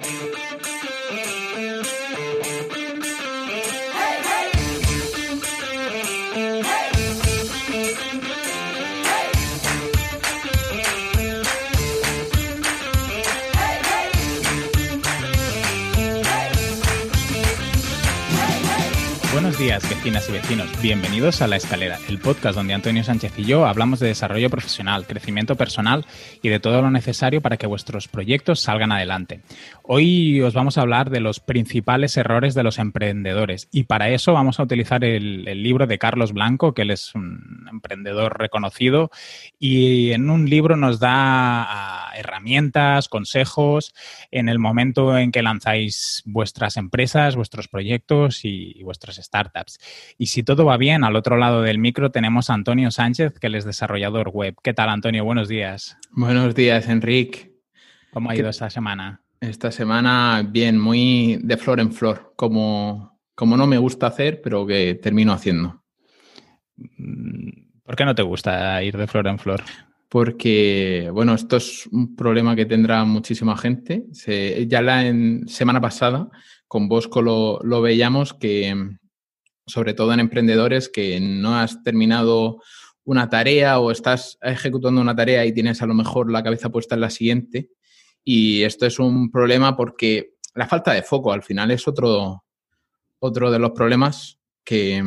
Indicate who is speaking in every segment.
Speaker 1: Buenos días, vecinas y vecinos. Bienvenidos a La Escalera, el podcast donde Antonio Sánchez y yo hablamos de desarrollo profesional, crecimiento personal y de todo lo necesario para que vuestros proyectos salgan adelante. Hoy os vamos a hablar de los principales errores de los emprendedores y para eso vamos a utilizar el, el libro de Carlos Blanco, que él es un emprendedor reconocido y en un libro nos da ah, herramientas, consejos en el momento en que lanzáis vuestras empresas, vuestros proyectos y, y vuestras startups. Y si todo va bien, al otro lado del micro tenemos a Antonio Sánchez, que él es desarrollador web. ¿Qué tal, Antonio? Buenos días.
Speaker 2: Buenos días, Enrique.
Speaker 1: ¿Cómo ha ido esta semana?
Speaker 2: Esta semana, bien, muy de flor en flor, como, como no me gusta hacer, pero que termino haciendo.
Speaker 1: ¿Por qué no te gusta ir de flor en flor?
Speaker 2: Porque, bueno, esto es un problema que tendrá muchísima gente. Se, ya la en, semana pasada con Bosco lo, lo veíamos que, sobre todo en emprendedores, que no has terminado una tarea o estás ejecutando una tarea y tienes a lo mejor la cabeza puesta en la siguiente. Y esto es un problema porque la falta de foco al final es otro, otro de los problemas que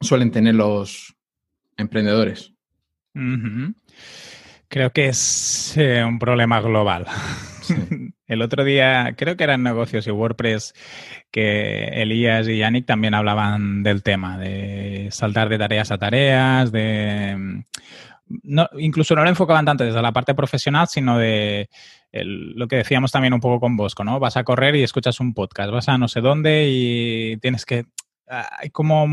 Speaker 2: suelen tener los emprendedores.
Speaker 1: Creo que es eh, un problema global. Sí. El otro día, creo que eran negocios y WordPress, que Elías y Yannick también hablaban del tema, de saltar de tareas a tareas, de... No, incluso no lo enfocaban tanto desde la parte profesional, sino de el, lo que decíamos también un poco con Bosco, ¿no? Vas a correr y escuchas un podcast, vas a no sé dónde y tienes que hay como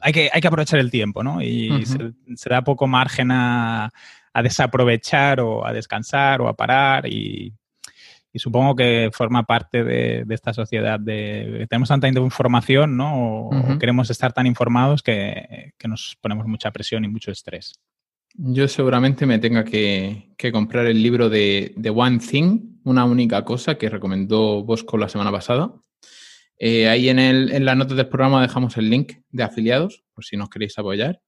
Speaker 1: hay que, hay que aprovechar el tiempo, ¿no? Y uh -huh. se, se, da poco margen a, a, desaprovechar o a descansar o a parar y, y supongo que forma parte de, de, esta sociedad de tenemos tanta información, ¿no? O, uh -huh. queremos estar tan informados que, que, nos ponemos mucha presión y mucho estrés.
Speaker 2: Yo seguramente me tenga que, que comprar el libro de, de, One Thing, una única cosa que recomendó Bosco la semana pasada. Eh, ahí en, el, en las notas del programa dejamos el link de afiliados, por si nos queréis apoyar.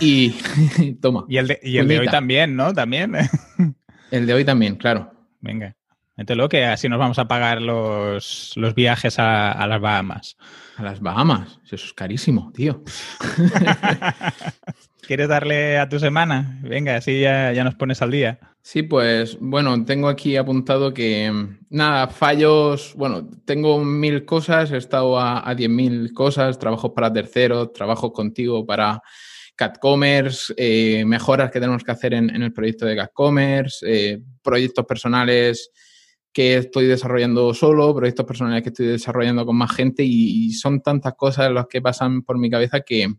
Speaker 2: Y toma.
Speaker 1: Y el de, y el de hoy también, ¿no? También.
Speaker 2: el de hoy también, claro.
Speaker 1: Venga. Mételo que así nos vamos a pagar los, los viajes a, a, las Bahamas.
Speaker 2: A las Bahamas. Eso es carísimo, tío.
Speaker 1: ¿Quieres darle a tu semana? Venga, así ya, ya nos pones al día.
Speaker 2: Sí, pues bueno, tengo aquí apuntado que nada, fallos, bueno, tengo mil cosas, he estado a, a diez mil cosas, trabajos para terceros, trabajos contigo para CatCommerce, eh, mejoras que tenemos que hacer en, en el proyecto de CatCommerce, eh, proyectos personales que estoy desarrollando solo, proyectos personales que estoy desarrollando con más gente y, son tantas cosas las que pasan por mi cabeza que,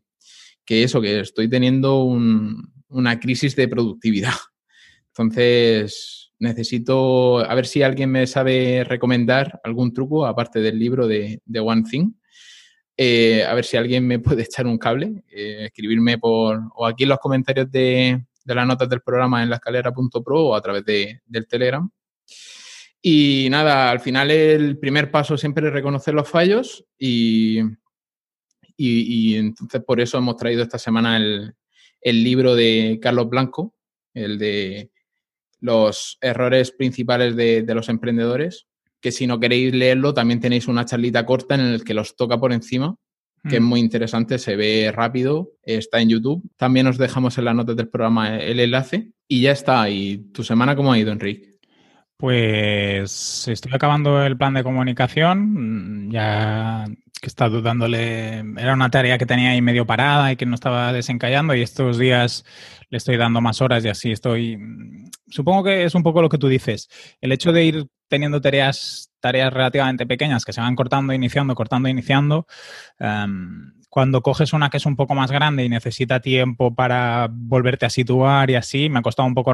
Speaker 2: que eso, que estoy teniendo un, una crisis de productividad. Entonces, necesito a ver si alguien me sabe recomendar algún truco, aparte del libro de, de One Thing. Eh, a ver si alguien me puede echar un cable, eh, escribirme por o aquí en los comentarios de, de las notas del programa en la escalera.pro o a través de, del Telegram. Y nada, al final el primer paso siempre es reconocer los fallos y, y, y entonces por eso hemos traído esta semana el, el libro de Carlos Blanco, el de los errores principales de, de, los emprendedores, que si no queréis leerlo, también tenéis una charlita corta en el que los toca por encima, que mm. es muy interesante, se ve rápido, está en YouTube. También os dejamos en las notas del programa el enlace y ya está. ¿Y tu semana cómo ha ido, Enrique?
Speaker 1: Pues estoy acabando el plan de comunicación, ya que estado dándole, era una tarea que tenía ahí medio parada y que no estaba desencallando y estos días le estoy dando más horas y así estoy, supongo que es un poco lo que tú dices, el hecho de ir teniendo tareas, tareas relativamente pequeñas que se van cortando, iniciando, cortando, iniciando, um, cuando coges una que es un poco más grande y necesita tiempo para volverte a situar y así, me ha costado un poco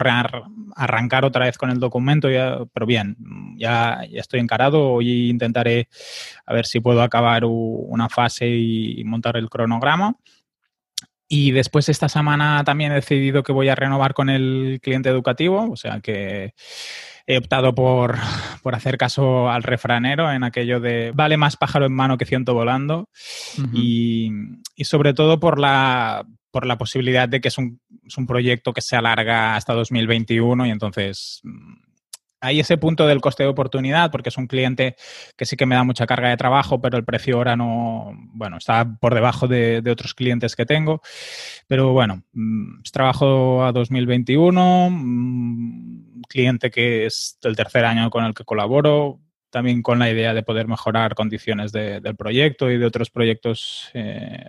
Speaker 1: arrancar otra vez con el documento, ya, pero bien, ya, ya, estoy encarado. Hoy intentaré a ver si puedo acabar una fase y montar el cronograma. Y después esta semana también he decidido que voy a renovar con el cliente educativo, o sea que he optado por, hacer caso al refranero en aquello de vale más pájaro en mano que ciento volando y, sobre todo por la, por la posibilidad de que es un, es un proyecto que se alarga hasta 2021 y entonces hay ese punto del coste de oportunidad, porque es un cliente que sí que me da mucha carga de trabajo, pero el precio ahora no, bueno, está por debajo de, otros clientes que tengo. Pero bueno, mm, trabajo a 2021, mm, cliente que es el tercer año con el que colaboro, también con la idea de poder mejorar condiciones del proyecto y de otros proyectos eh,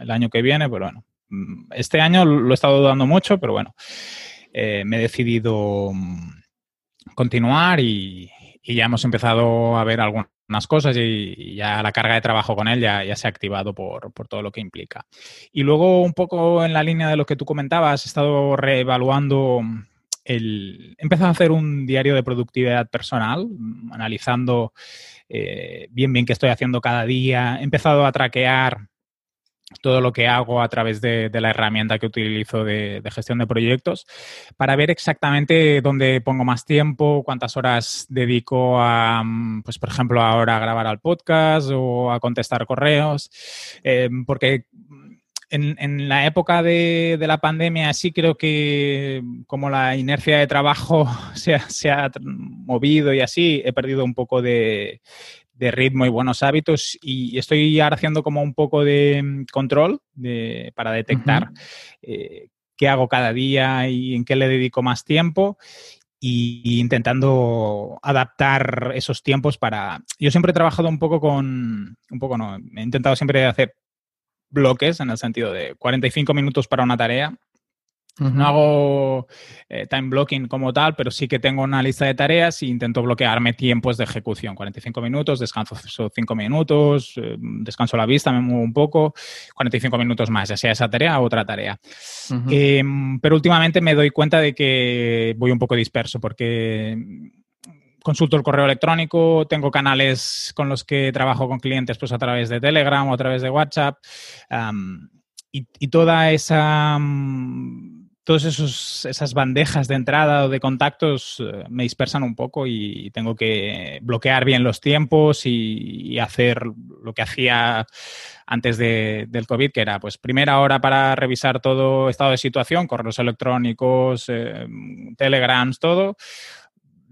Speaker 1: el año que viene. Pero bueno, mm, este año lo he estado dudando mucho, pero bueno, eh, me he decidido continuar y, ya hemos empezado a ver algunas cosas y, ya la carga de trabajo con él ya, ya se ha activado por, todo lo que implica. Y luego un poco en la línea de lo que tú comentabas, he estado reevaluando el... Empezado a hacer un diario de productividad personal, analizando eh, bien bien qué estoy haciendo cada día. He empezado a traquear todo lo que hago a través de, la herramienta que utilizo de, gestión de proyectos para ver exactamente dónde pongo más tiempo, cuántas horas dedico a, mm, pues por ejemplo, ahora a grabar al podcast o a contestar correos, eh, porque en, la época de, la pandemia sí creo que como la inercia de trabajo se se ha movido y así, he perdido un poco de, de ritmo y buenos hábitos y estoy ahora haciendo como un poco de mm, control para detectar eh, qué hago cada día y en qué le dedico más tiempo y intentando adaptar esos tiempos para... Yo siempre he trabajado un poco con... Un poco no, he intentado siempre hacer bloques en el sentido de 45 minutos para una tarea, no hago eh, time blocking como tal, pero sí que tengo una lista de tareas e intento bloquearme tiempos de ejecución. 45 minutos, descanso 5 minutos, eh, descanso la vista, me muevo un poco, 45 minutos más, ya sea esa tarea o otra tarea. Em, pero últimamente me doy cuenta de que voy un poco disperso porque consulto el correo electrónico, tengo canales con los que trabajo con clientes pues a través de Telegram o a través de WhatsApp. y, toda esa todas esas bandejas de entrada o de contactos eh, me dispersan un poco y tengo que bloquear bien los tiempos y, hacer lo que hacía antes del COVID, que era pues primera hora para revisar todo estado de situación, correos electrónicos, eh, telegrams, todo.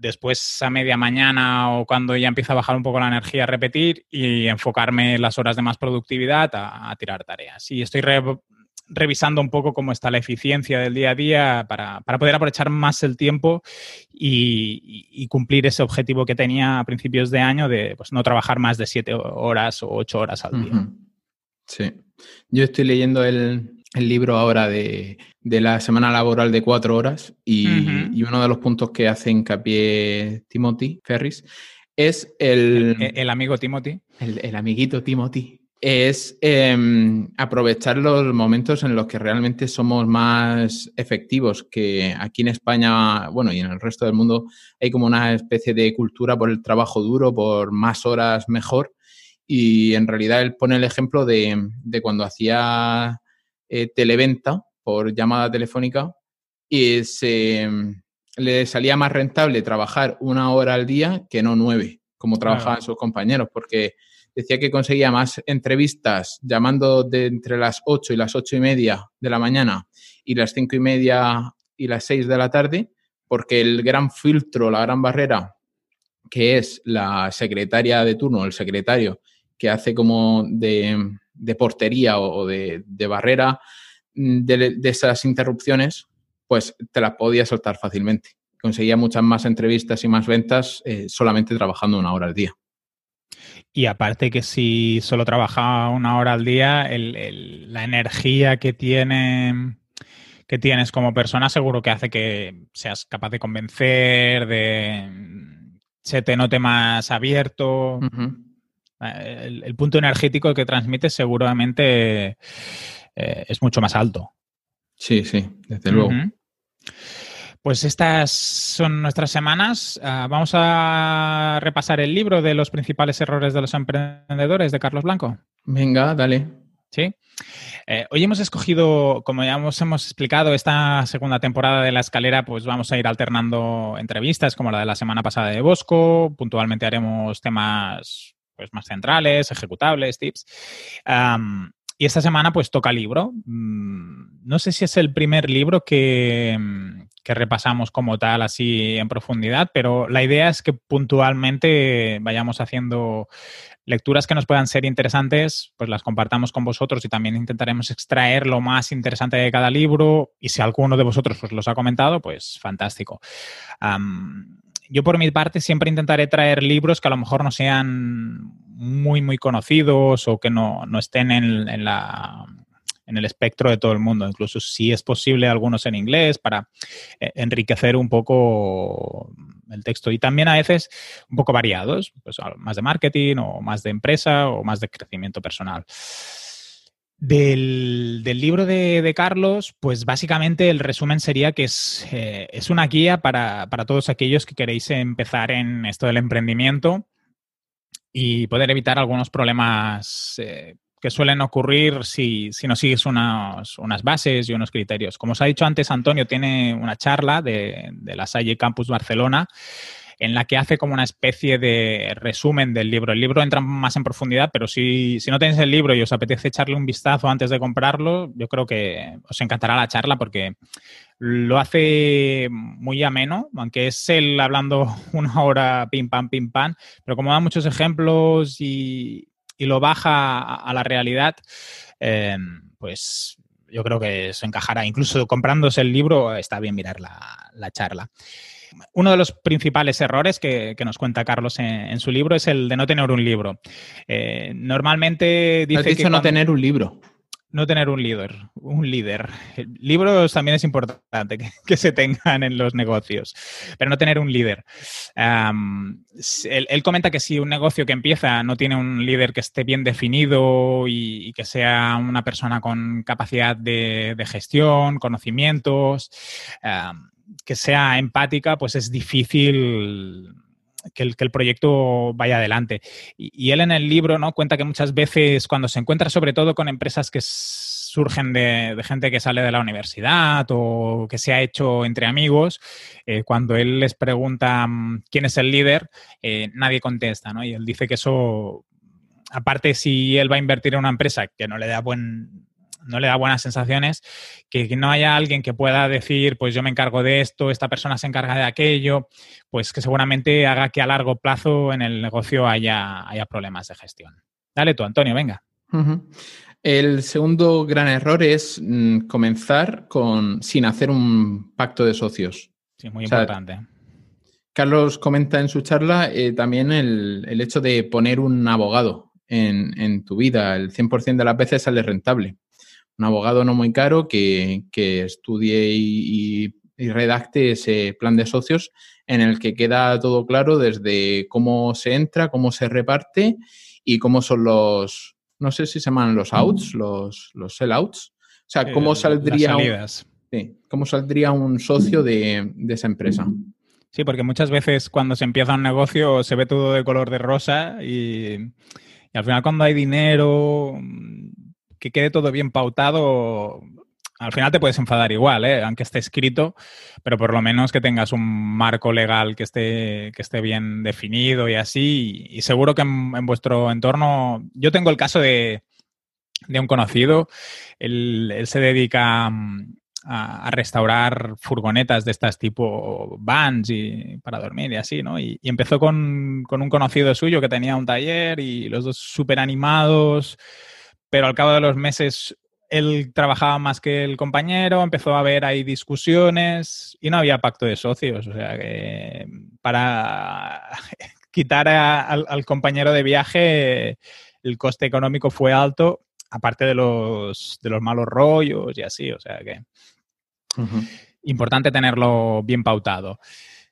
Speaker 1: Después a media mañana o cuando ya empieza a bajar un poco la energía, repetir y enfocarme las horas de más productividad a, tirar tareas. Y estoy revisando un poco cómo está la eficiencia del día a día para, poder aprovechar más el tiempo y, cumplir ese objetivo que tenía a principios de año de pues, no trabajar más de siete horas o ocho horas al día.
Speaker 2: Sí. Yo estoy leyendo el, libro ahora de, la semana laboral de cuatro horas y, uno de los puntos que hace hincapié Timothy Ferris es el...
Speaker 1: El, amigo Timothy.
Speaker 2: El, el amiguito Timothy es em, aprovechar los momentos en los que realmente somos más efectivos, que aquí en España, bueno, y en el resto del mundo hay como una especie de cultura por el trabajo duro, por más horas mejor. Y en realidad él pone el ejemplo de, cuando hacía eh, televenta por llamada telefónica y se, le salía más rentable trabajar una hora al día que no nueve, como trabajaban sus compañeros, porque decía que conseguía más entrevistas llamando de entre las 8 y las 8 y media de la mañana y las 5 y media y las 6 de la tarde, porque el gran filtro, la gran barrera, que es la secretaria de turno, el secretario, que hace como de, portería o de, barrera mm, de, esas interrupciones, pues te las podía soltar fácilmente. Conseguía muchas más entrevistas y más ventas eh, solamente trabajando una hora al día.
Speaker 1: Y aparte que si solo trabaja una hora al día, la energía que tiene que tienes como persona seguro que hace que seas capaz de convencer, de se te note más abierto. El, punto energético que transmites seguramente eh, es mucho más alto.
Speaker 2: Sí, sí, desde luego.
Speaker 1: Pues estas son nuestras semanas. Ah, vamos a repasar el libro de los principales errores de los emprendedores de Carlos Blanco.
Speaker 2: Venga, dale.
Speaker 1: Sí. Eh, hoy hemos escogido, como ya hemos, hemos, explicado, esta segunda temporada de La Escalera, pues vamos a ir alternando entrevistas como la de la semana pasada de Bosco. Puntualmente haremos temas pues, más centrales, ejecutables, tips. y esta semana pues toca libro. Mm, no sé si es el primer libro que, que repasamos como tal, así en profundidad, pero la idea es que puntualmente vayamos haciendo lecturas que nos puedan ser interesantes, pues las compartamos con vosotros y también intentaremos extraer lo más interesante de cada libro y si alguno de vosotros pues, los ha comentado, pues fantástico. Yo por mi parte siempre intentaré traer libros que a lo mejor no sean muy, muy conocidos o que no, estén en, la, en el espectro de todo el mundo, incluso si es posible algunos en inglés para eh, enriquecer un poco el texto y también a veces un poco variados, pues más de marketing o más de empresa o más de crecimiento personal. Del, libro de, Carlos, pues básicamente el resumen sería que es, eh, es una guía para, todos aquellos que queréis empezar en esto del emprendimiento y poder evitar algunos problemas eh, que suelen ocurrir si, no sigues unas bases y unos criterios. Como os ha dicho antes, Antonio tiene una charla de, de la Salle Campus Barcelona en la que hace como una especie de resumen del libro. El libro entra más en profundidad, pero si, si, no tenéis el libro y os apetece echarle un vistazo antes de comprarlo, yo creo que os encantará la charla porque lo hace muy ameno, aunque es él hablando una hora pim pam, pim pam, pero como da muchos ejemplos y, lo baja a, la realidad, eh, pues yo creo que se encajará. Incluso comprándose el libro está bien mirar la, charla. Uno de los principales errores que, nos cuenta Carlos en, su libro es el de no tener un libro. Eh, normalmente dice
Speaker 2: dicho que no tener un libro
Speaker 1: no tener un líder, un líder. Libros también es importante que, se tengan en los negocios, pero no tener un líder. él, comenta que si un negocio que empieza no tiene un líder que esté bien definido y, que sea una persona con capacidad de, gestión, conocimientos, que sea empática, pues es difícil que el, proyecto vaya adelante. Y, él en el libro ¿no? cuenta que muchas veces cuando se encuentra sobre todo con empresas que surgen de, gente que sale de la universidad o que se ha hecho entre amigos, eh, cuando él les pregunta mm, quién es el líder, eh, nadie contesta, ¿no? Y él dice que eso, aparte si él va a invertir en una empresa que no le da buen no le da buenas sensaciones, que, no haya alguien que pueda decir, pues yo me encargo de esto, esta persona se encarga de aquello, pues que seguramente haga que a largo plazo en el negocio haya, haya problemas de gestión. Dale tú, Antonio, venga.
Speaker 2: El segundo gran error es mm, comenzar con sin hacer un pacto de socios.
Speaker 1: Sí, muy importante.
Speaker 2: Carlos comenta en su charla eh, también el, hecho de poner un abogado en, en, tu vida. El 100% de las veces sale rentable un abogado no muy caro que, estudie y, redacte ese plan de socios en el que queda todo claro desde cómo se entra, cómo se reparte y cómo son los, no sé si se llaman los outs, los, los sellouts. O sea, cómo saldría, un, cómo saldría un socio de, esa empresa.
Speaker 1: Sí, porque muchas veces cuando se empieza un negocio se ve todo de color de rosa y, y al final cuando hay dinero que quede todo bien pautado, al final te puedes enfadar igual, ¿eh? aunque esté escrito, pero por lo menos que tengas un marco legal que esté, que esté bien definido y así. Y, seguro que en, vuestro entorno, yo tengo el caso de, un conocido, él, se dedica mm, a, restaurar furgonetas de estas tipo vans y para dormir y así, ¿no? Y, empezó con, con, un conocido suyo que tenía un taller y los dos súper animados pero al cabo de los meses él trabajaba más que el compañero, empezó a haber ahí discusiones y no había pacto de socios. O sea que para quitar al, compañero de viaje el coste económico fue alto, aparte de los, de los malos rollos y así. O sea que importante tenerlo bien pautado.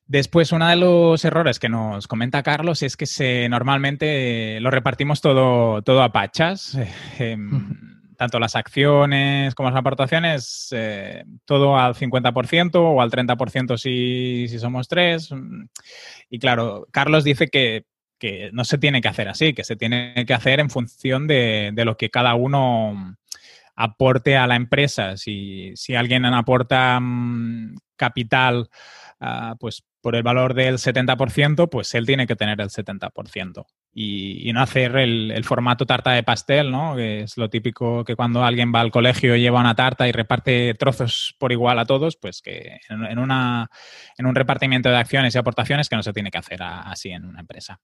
Speaker 1: Después, uno de los errores que nos comenta Carlos es que se, normalmente lo repartimos todo, todo a pachas. Em, tanto las acciones como las aportaciones, eh, todo al 50% o al 30% si, si somos tres. Y claro, Carlos dice que que no se tiene que hacer así, que se tiene que hacer en función de, lo que cada uno aporte a la empresa. Si, si alguien aporta mm, capital, ah, pues por el valor del 70%, pues él tiene que tener el 70%. Y, no hacer el, formato tarta de pastel, ¿no? Que es lo típico que cuando alguien va al colegio lleva una tarta y reparte trozos por igual a todos, pues que en, una, en un repartimiento de acciones y aportaciones que no se tiene que hacer así en una empresa.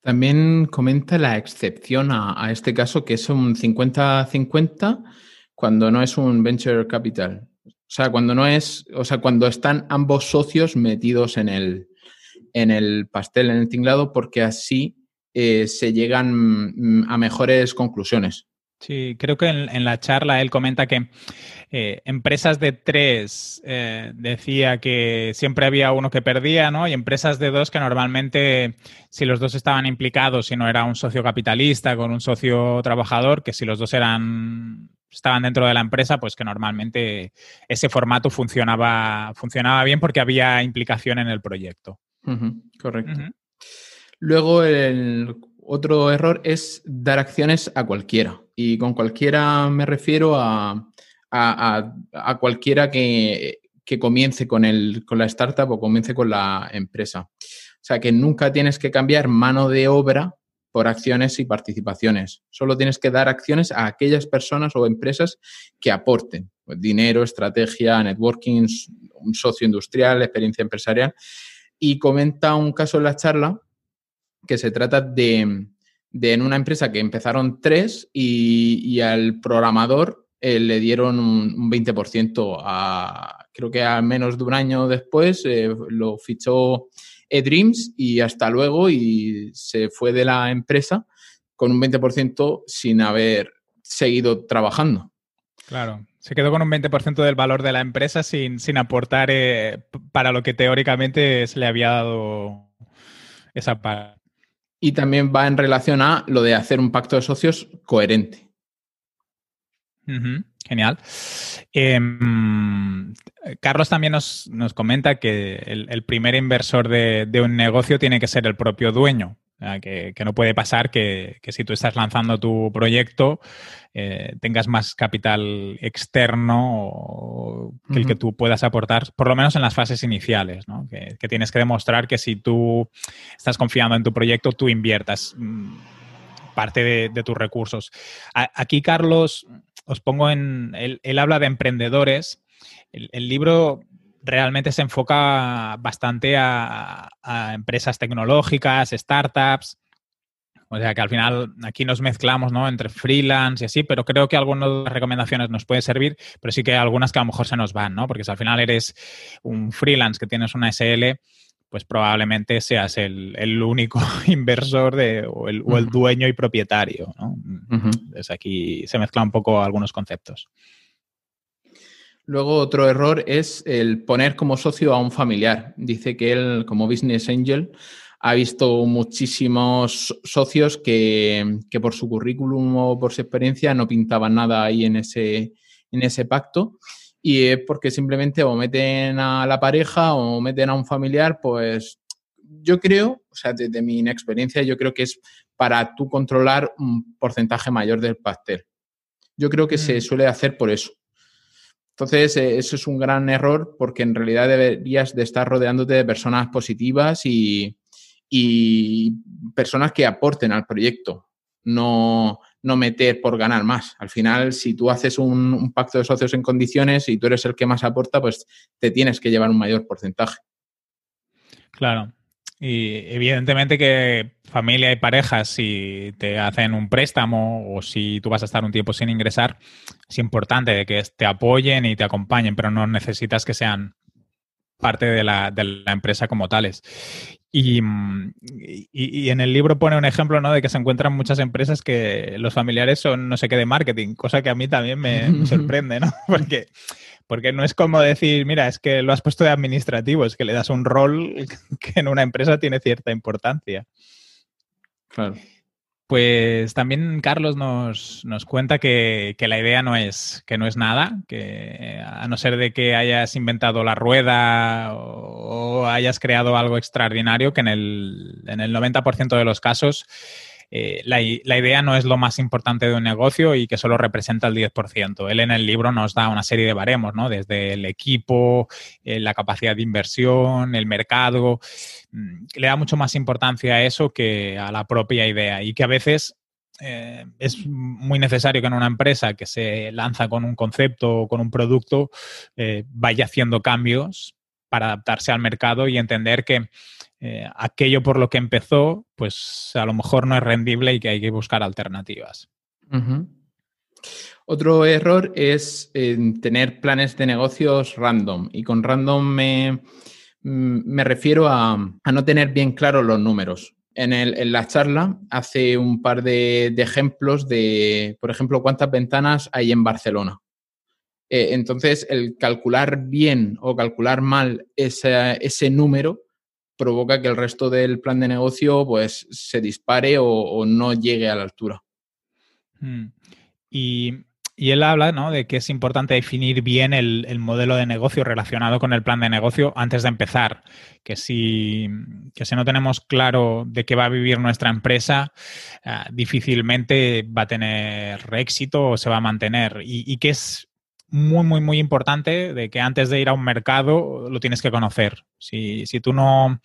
Speaker 2: También comenta la excepción a, a este caso, que es un 50-50 cuando no es un venture capital. O sea, cuando no es, o sea, cuando están ambos socios metidos en el, en el pastel, en el tinglado, porque así eh, se llegan mm, a mejores conclusiones.
Speaker 1: Sí, creo que en, la charla él comenta que eh, empresas de tres eh, decía que siempre había uno que perdía, ¿no? Y empresas de dos que normalmente, si los dos estaban implicados, si no era un socio capitalista con un socio trabajador, que si los dos eran estaban dentro de la empresa, pues que normalmente ese formato funcionaba, funcionaba bien porque había implicación en el proyecto.
Speaker 2: correcto. Luego, el otro error es dar acciones a cualquiera. Y con cualquiera me refiero a, a, cualquiera que, que comience con, el, con la startup o comience con la empresa. O sea, que nunca tienes que cambiar mano de obra por acciones y participaciones. Solo tienes que dar acciones a aquellas personas o empresas que aporten pues, dinero, estrategia, networking, un socio industrial, experiencia empresarial. Y comenta un caso en la charla que se trata de, en una empresa que empezaron tres y, al programador eh, le dieron un, 20% a, creo que a menos de un año después eh, lo fichó eDreams y hasta luego y se fue de la empresa con un 20% sin haber seguido trabajando.
Speaker 1: Claro, se quedó con un 20% del valor de la empresa sin, sin aportar eh, para lo que teóricamente se le había dado esa parte.
Speaker 2: Y también va en relación a lo de hacer un pacto de socios coherente.
Speaker 1: Genial. Em, Carlos también nos, comenta que el, primer inversor de, un negocio tiene que ser el propio dueño. Que, no puede pasar que, si tú estás lanzando tu proyecto eh, tengas más capital externo que el que tú puedas aportar, por lo menos en las fases iniciales, ¿no? que, tienes que demostrar que si tú estás confiando en tu proyecto, tú inviertas mm, parte de, tus recursos. aquí, Carlos, os pongo en, él, habla de emprendedores. El, libro realmente se enfoca bastante a, empresas tecnológicas, startups. O sea que al final aquí nos mezclamos ¿no? entre freelance y así, pero creo que algunas de las recomendaciones nos pueden servir, pero sí que algunas que a lo mejor se nos van, ¿no? Porque si al final eres un freelance que tienes una SL, pues probablemente seas el, único inversor de, o, el, dueño y propietario. ¿no? Entonces aquí se mezclan un poco algunos conceptos.
Speaker 2: Luego otro error es el poner como socio a un familiar. Dice que él, como business angel, ha visto muchísimos socios que, que por su currículum o por su experiencia no pintaban nada ahí en ese, en ese pacto y es porque simplemente o meten a la pareja o meten a un familiar, pues yo creo, o sea, desde mi inexperiencia, yo creo que es para tú controlar un porcentaje mayor del pastel. Yo creo que se mm. suele hacer por eso. Entonces, eh, eso es un gran error porque en realidad deberías de estar rodeándote de personas positivas y, y personas que aporten al proyecto, no, no meter por ganar más. Al final, si tú haces un, pacto de socios en condiciones y tú eres el que más aporta, pues te tienes que llevar un mayor porcentaje.
Speaker 1: Claro. Y evidentemente que familia y parejas, si te hacen un préstamo o si tú vas a estar un tiempo sin ingresar, es importante que te apoyen y te acompañen, pero no necesitas que sean parte de la, de la empresa como tales. Y, y, en el libro pone un ejemplo ¿no? de que se encuentran muchas empresas que los familiares son no sé qué de marketing, cosa que a mí también me, sorprende, ¿no? Porque, porque no es como decir, mira, es que lo has puesto de administrativo, es que le das un rol que en una empresa tiene cierta importancia.
Speaker 2: Claro.
Speaker 1: Pues también Carlos nos, cuenta que, la idea no es, que no es nada, que a no ser de que hayas inventado la rueda o, hayas creado algo extraordinario, que en el, en el 90% de los casos eh, la, idea no es lo más importante de un negocio y que solo representa el 10%. Él en el libro nos da una serie de baremos, ¿no? Desde el equipo, eh, la capacidad de inversión, el mercado. Mm, le da mucho más importancia a eso que a la propia idea y que a veces eh, es muy necesario que en una empresa que se lanza con un concepto o con un producto vaya haciendo cambios para adaptarse al mercado y entender que eh, aquello por lo que empezó, pues a lo mejor no es rendible y que hay que buscar alternativas.
Speaker 2: Otro error es tener planes de negocios random. Y con random me, mm, refiero a, no tener bien claros los números. En, la charla hace un par de, ejemplos de, por ejemplo, cuántas ventanas hay en Barcelona. Eh, entonces, el calcular bien o calcular mal ese número provoca que el resto del plan de negocio pues se dispare o, no llegue a la altura.
Speaker 1: Mm. Y, él habla ¿no? de que es importante definir bien el, modelo de negocio relacionado con el plan de negocio antes de empezar. Que si, si no tenemos claro de qué va a vivir nuestra empresa, ah, difícilmente va a tener éxito o se va a mantener. Y, y que es muy, muy, muy importante de que antes de ir a un mercado lo tienes que conocer. Si, si tú no,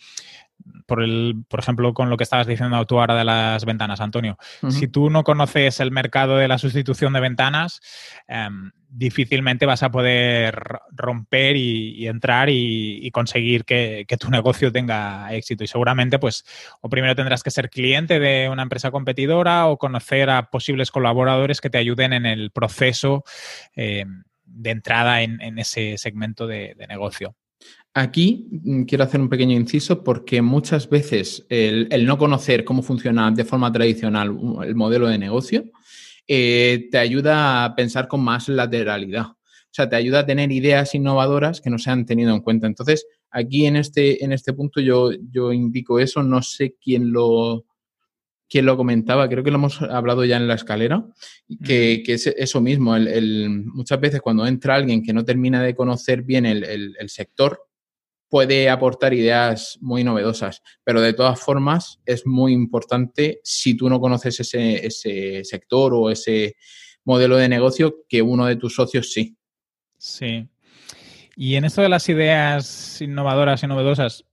Speaker 1: por, el, por ejemplo, con lo que estabas diciendo tú ahora de las ventanas, Antonio, si tú no conoces el mercado de la sustitución de ventanas, em, difícilmente vas a poder romper y, entrar y, conseguir que, que, tu negocio tenga éxito. Y seguramente, pues, o primero tendrás que ser cliente de una empresa competidora o conocer a posibles colaboradores que te ayuden en el proceso. Em, de entrada en, ese segmento de, negocio.
Speaker 2: Aquí mm, quiero hacer un pequeño inciso porque muchas veces el, no conocer cómo funciona de forma tradicional el modelo de negocio eh, te ayuda a pensar con más lateralidad. O sea, te ayuda a tener ideas innovadoras que no se han tenido en cuenta. Entonces, aquí en este, en este punto yo, yo indico eso. No sé quién lo, quien lo comentaba, creo que lo hemos hablado ya en la escalera, que, es eso mismo, muchas veces cuando entra alguien que no termina de conocer bien el, sector, puede aportar ideas muy novedosas, pero de todas formas es muy importante si tú no conoces ese, ese sector o ese modelo de negocio que uno de tus socios sí.
Speaker 1: Sí, y en esto de las ideas innovadoras y novedosas,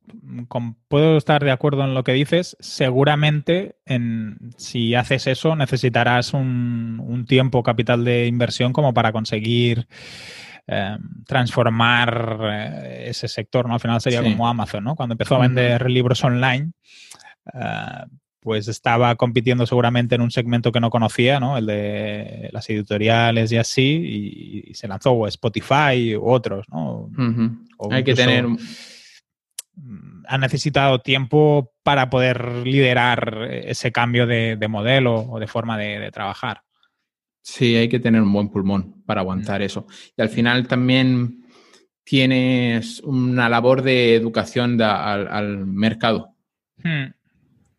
Speaker 1: puedo estar de acuerdo en lo que dices. Seguramente, en, si haces eso, necesitarás un, tiempo capital de inversión como para conseguir eh, transformar eh, ese sector. ¿no? Al final sería como Amazon, ¿no? Cuando empezó a vender libros online. Eh, pues estaba compitiendo seguramente en un segmento que no conocía, ¿no? El de las editoriales y así, y, se lanzó Spotify u otros, ¿no?
Speaker 2: Hay que tener...
Speaker 1: Mm, ha necesitado tiempo para poder liderar ese cambio de, modelo o de forma de, trabajar.
Speaker 2: Sí, hay que tener un buen pulmón para aguantar mm. eso. Y al final también tienes una labor de educación al, mercado.
Speaker 1: Hmm.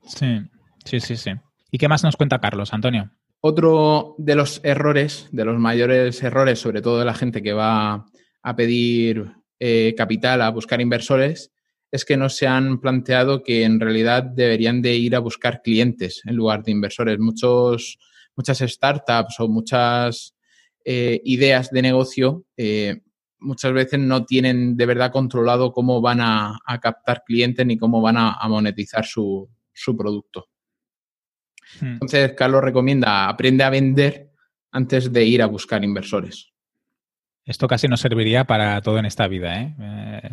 Speaker 1: Sí. Sí, sí, sí. ¿Y qué más nos cuenta Carlos, Antonio?
Speaker 2: Otro de los errores, de los mayores errores, sobre todo de la gente que va a pedir eh, capital, a buscar inversores, es que no se han planteado que en realidad deberían de ir a buscar clientes en lugar de inversores. Muchos, muchas startups o muchas eh, ideas de negocio eh, muchas veces no tienen de verdad controlado cómo van a, captar clientes ni cómo van a, monetizar su producto. Hmm. Entonces, Carlos recomienda, aprende a vender antes de ir a buscar inversores.
Speaker 1: Esto casi nos serviría para todo en esta vida, ¿eh? eh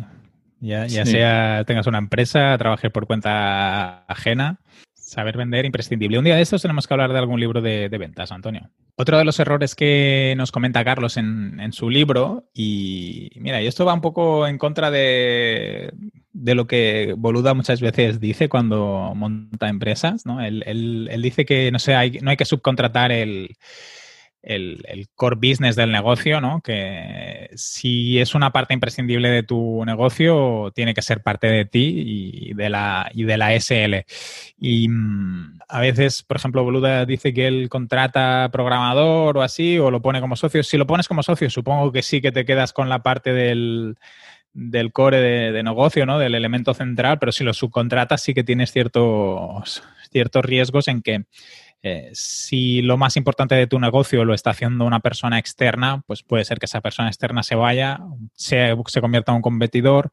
Speaker 1: ya, sea tengas una empresa, trabajes por cuenta ajena, saber vender imprescindible. Un día de estos tenemos que hablar de algún libro de, ventas, Antonio. Otro de los errores que nos comenta Carlos en, en, su libro, y mira, y esto va un poco en contra de, de lo que Boluda muchas veces dice cuando monta empresas, ¿no? Él, dice que no, sé, hay, no hay que subcontratar el, el, core business del negocio, ¿no? Que si es una parte imprescindible de tu negocio, tiene que ser parte de ti y de la, y de la SL. Y mm, a veces, por ejemplo, Boluda dice que él contrata programador o así, o lo pone como socio. Si lo pones como socio, supongo que sí que te quedas con la parte del, del core de, negocio, ¿no? Del elemento central, pero si lo subcontratas sí que tienes ciertos, ciertos riesgos en que eh, si lo más importante de tu negocio lo está haciendo una persona externa, pues puede ser que esa persona externa se vaya, se, se convierta en un competidor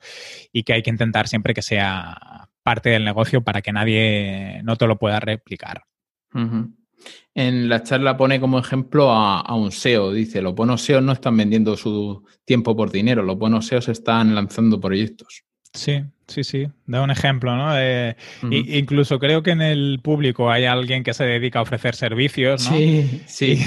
Speaker 1: y que hay que intentar siempre que sea parte del negocio para que nadie no te lo pueda replicar.
Speaker 2: En la charla pone como ejemplo a, un SEO. Dice, los buenos SEOs no están vendiendo su tiempo por dinero, los buenos SEOs están lanzando proyectos.
Speaker 1: Sí, sí, sí. Da un ejemplo, ¿no? incluso creo que en el público hay alguien que se dedica a ofrecer servicios,
Speaker 2: ¿no? Sí, sí.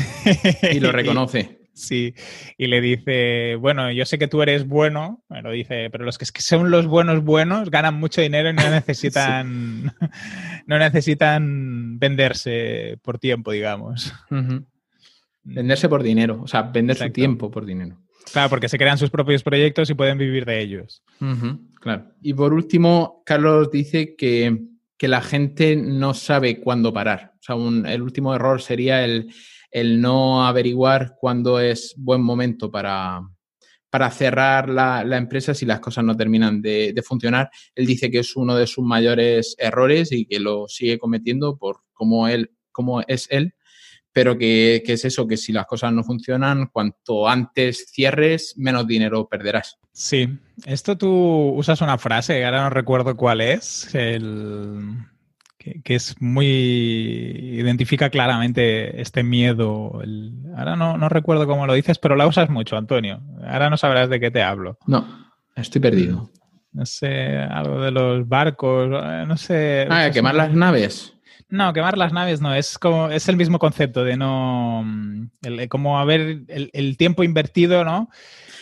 Speaker 2: y lo reconoce.
Speaker 1: Sí, y le dice, bueno, yo sé que tú eres bueno, pero dice, pero los que, son los buenos buenos ganan mucho dinero y no necesitan, no necesitan venderse por tiempo, digamos.
Speaker 2: Venderse por dinero, o sea, vender su tiempo por dinero.
Speaker 1: Claro, porque se crean sus propios proyectos y pueden vivir de ellos.
Speaker 2: claro. Y por último, Carlos dice que, la gente no sabe cuándo parar. O sea, el último error sería el, no averiguar cuándo es buen momento para, para cerrar la, empresa si las cosas no terminan de, de, funcionar. Él dice que es uno de sus mayores errores y que lo sigue cometiendo por cómo, él, cómo es él pero que, es eso, que si las cosas no funcionan, cuanto antes cierres, menos dinero perderás.
Speaker 1: Sí, esto tú usas una frase, ahora no recuerdo cuál es, el, que, es muy, identifica claramente este miedo. ahora no, no recuerdo cómo lo dices, pero la usas mucho, Antonio. Ahora no sabrás de qué te hablo.
Speaker 2: No, estoy perdido.
Speaker 1: No sé, algo de los barcos, eh, no sé.
Speaker 2: Ah, quemar las naves.
Speaker 1: No, quemar las naves no, es como, es el mismo concepto de no, mm, como haber el, tiempo invertido, ¿no?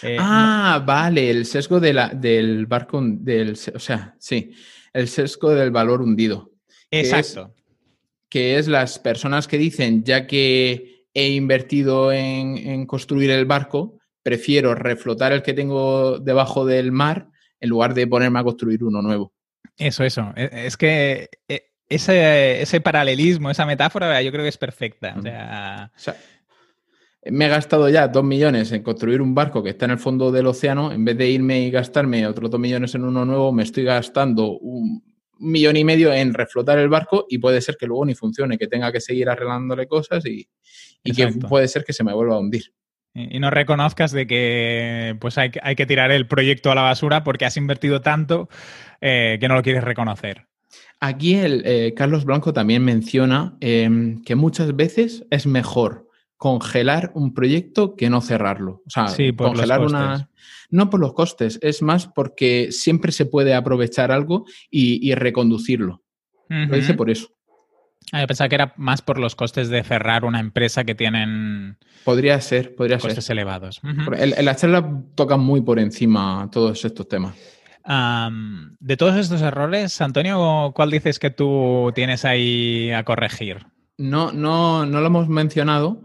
Speaker 2: Eh, ah, vale, el sesgo de la, del barco, del, o sea, sí, el sesgo del valor hundido.
Speaker 1: Exacto.
Speaker 2: Que es, las personas que dicen, ya que he invertido en, en, construir el barco, prefiero reflotar el que tengo debajo del mar en lugar de ponerme a construir uno nuevo.
Speaker 1: Eso, eso. E, es que e, ese, paralelismo, esa metáfora, yo creo que es perfecta. O sea,
Speaker 2: me he gastado ya dos millones en construir un barco que está en el fondo del océano. En vez de irme y gastarme otros dos millones en uno nuevo, me estoy gastando un millón y medio en reflotar el barco y puede ser que luego ni funcione, que tenga que seguir arreglándole cosas y, que puede ser que se me vuelva a hundir.
Speaker 1: Y no reconozcas de que pues hay, hay que tirar el proyecto a la basura porque has invertido tanto eh, que no lo quieres reconocer.
Speaker 2: Aquí el, eh, Carlos Blanco también menciona em, que muchas veces es mejor congelar un proyecto que no cerrarlo. O sea, congelar una. No por los costes, es más porque siempre se puede aprovechar algo y, reconducirlo. Lo dice por eso.
Speaker 1: Ah, yo pensaba que era más por los costes de cerrar una empresa que tienen.
Speaker 2: Podría ser, podría
Speaker 1: costes elevados.
Speaker 2: en la charla toca muy por encima todos estos temas
Speaker 1: de todos estos errores, Antonio, ¿cuál dices que tú tienes ahí a corregir?
Speaker 2: No, no, no lo hemos mencionado,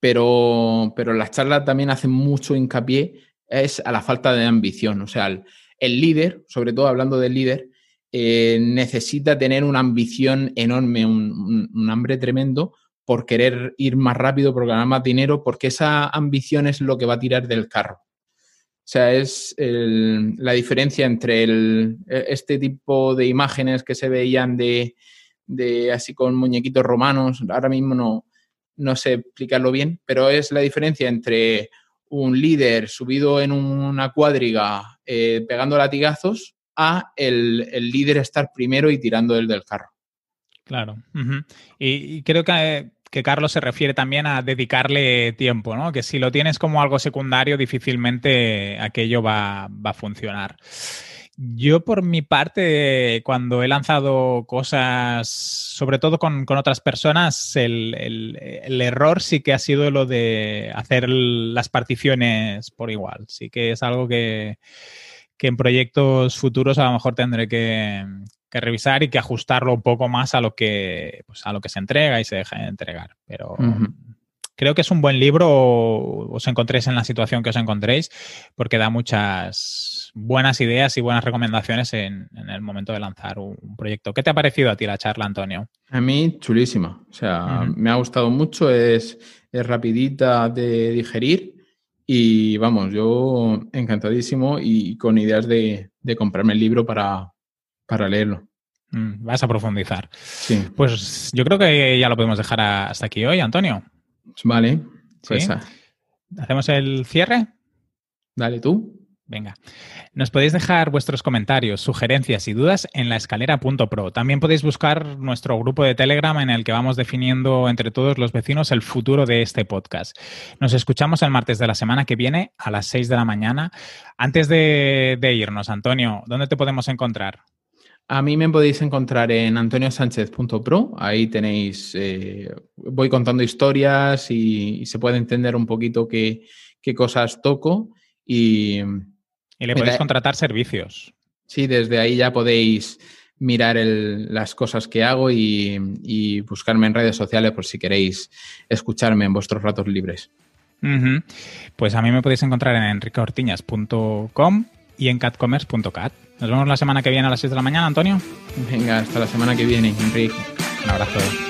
Speaker 2: pero, pero las charlas también hacen mucho hincapié es a la falta de ambición. O sea, el, líder, sobre todo hablando del líder, eh, necesita tener una ambición enorme, un, hambre tremendo por querer ir más rápido, por ganar más dinero, porque esa ambición es lo que va a tirar del carro. O sea, es la diferencia entre el, e, este tipo de imágenes que se veían de, así con muñequitos romanos, ahora mismo no, no sé explicarlo bien, pero es la diferencia entre un líder subido en una cuadriga eh, pegando latigazos a el, líder estar primero y tirando el del carro.
Speaker 1: Claro. y, creo que que Carlos se refiere también a dedicarle tiempo, ¿no? Que si lo tienes como algo secundario, difícilmente aquello va, a funcionar. Yo, por mi parte, cuando he lanzado cosas, sobre todo con, otras personas, el, error sí que ha sido lo de hacer las particiones por igual. Sí que es algo que, que en proyectos futuros a lo mejor tendré que, que revisar y que ajustarlo un poco más a lo que, pues, a lo que se entrega y se deja de entregar. Pero creo que es un buen libro, os encontréis en la situación que os encontréis, porque da muchas buenas ideas y buenas recomendaciones en, el momento de lanzar un, proyecto. ¿Qué te ha parecido a ti la charla, Antonio?
Speaker 2: A mí, chulísima. O sea, me ha gustado mucho, es, es rapidita de digerir y vamos, yo encantadísimo y con ideas de, comprarme el libro para, para leerlo.
Speaker 1: Mm, vas a profundizar. Sí. Pues yo creo que ya lo podemos dejar hasta aquí hoy, Antonio.
Speaker 2: Vale. Pues,
Speaker 1: ¿Hacemos el cierre?
Speaker 2: Dale tú.
Speaker 1: Venga. Nos podéis dejar vuestros comentarios, sugerencias y dudas en la escalera.pro. También podéis buscar nuestro grupo de Telegram en el que vamos definiendo entre todos los vecinos el futuro de este podcast. Nos escuchamos el martes de la semana que viene a las 6 de la mañana. Antes de, irnos, Antonio, ¿dónde te podemos encontrar?
Speaker 2: A mí me podéis encontrar en antoniosánchez.pro. Ahí tenéis, eh, voy contando historias y, se puede entender un poquito qué, qué cosas toco. Y,
Speaker 1: le podéis contratar servicios.
Speaker 2: Sí, desde ahí ya podéis mirar las cosas que hago y, buscarme en redes sociales por si queréis escucharme en vuestros ratos libres.
Speaker 1: Pues a mí me podéis encontrar en enriquehortiñas.com y en catcommerce.cat. Nos vemos la semana que viene a las 6 de la mañana, Antonio.
Speaker 2: Venga, hasta la semana que viene, Enrique. Un abrazo.